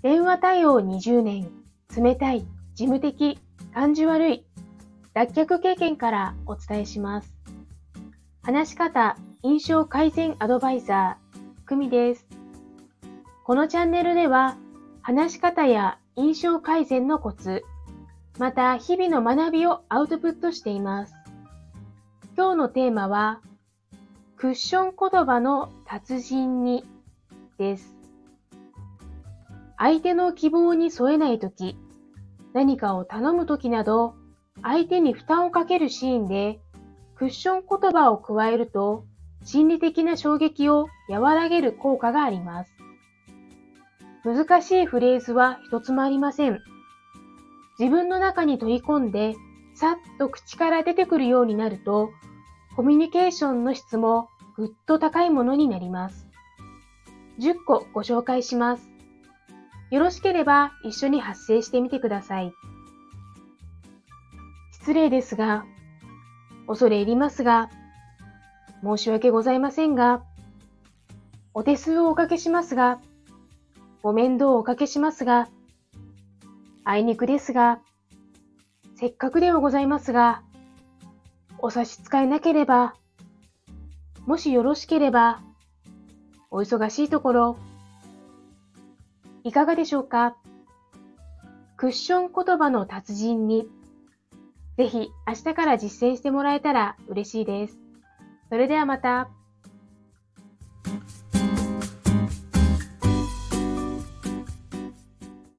電話対応20年、冷たい、事務的、感じ悪い、脱却経験からお伝えします。話し方、印象改善アドバイザー、久美です。このチャンネルでは、話し方や印象改善のコツ、また日々の学びをアウトプットしています。今日のテーマは、クッション言葉の達人にです。相手の希望に添えないとき、何かを頼むときなど、相手に負担をかけるシーンで、クッション言葉を加えると、心理的な衝撃を和らげる効果があります。難しいフレーズは一つもありません。自分の中に取り込んで、さっと口から出てくるようになると、コミュニケーションの質もぐっと高いものになります。10個ご紹介します。よろしければ一緒に発声してみてください。失礼ですが、恐れ入りますが、申し訳ございませんが、お手数をおかけしますが、ご面倒をおかけしますが、あいにくですが、せっかくではございますが、お差し支えなければ、もしよろしければ、お忙しいところ、いかがでしょうか？クッション言葉の達人に、ぜひ明日から実践してもらえたら嬉しいです。それではまた。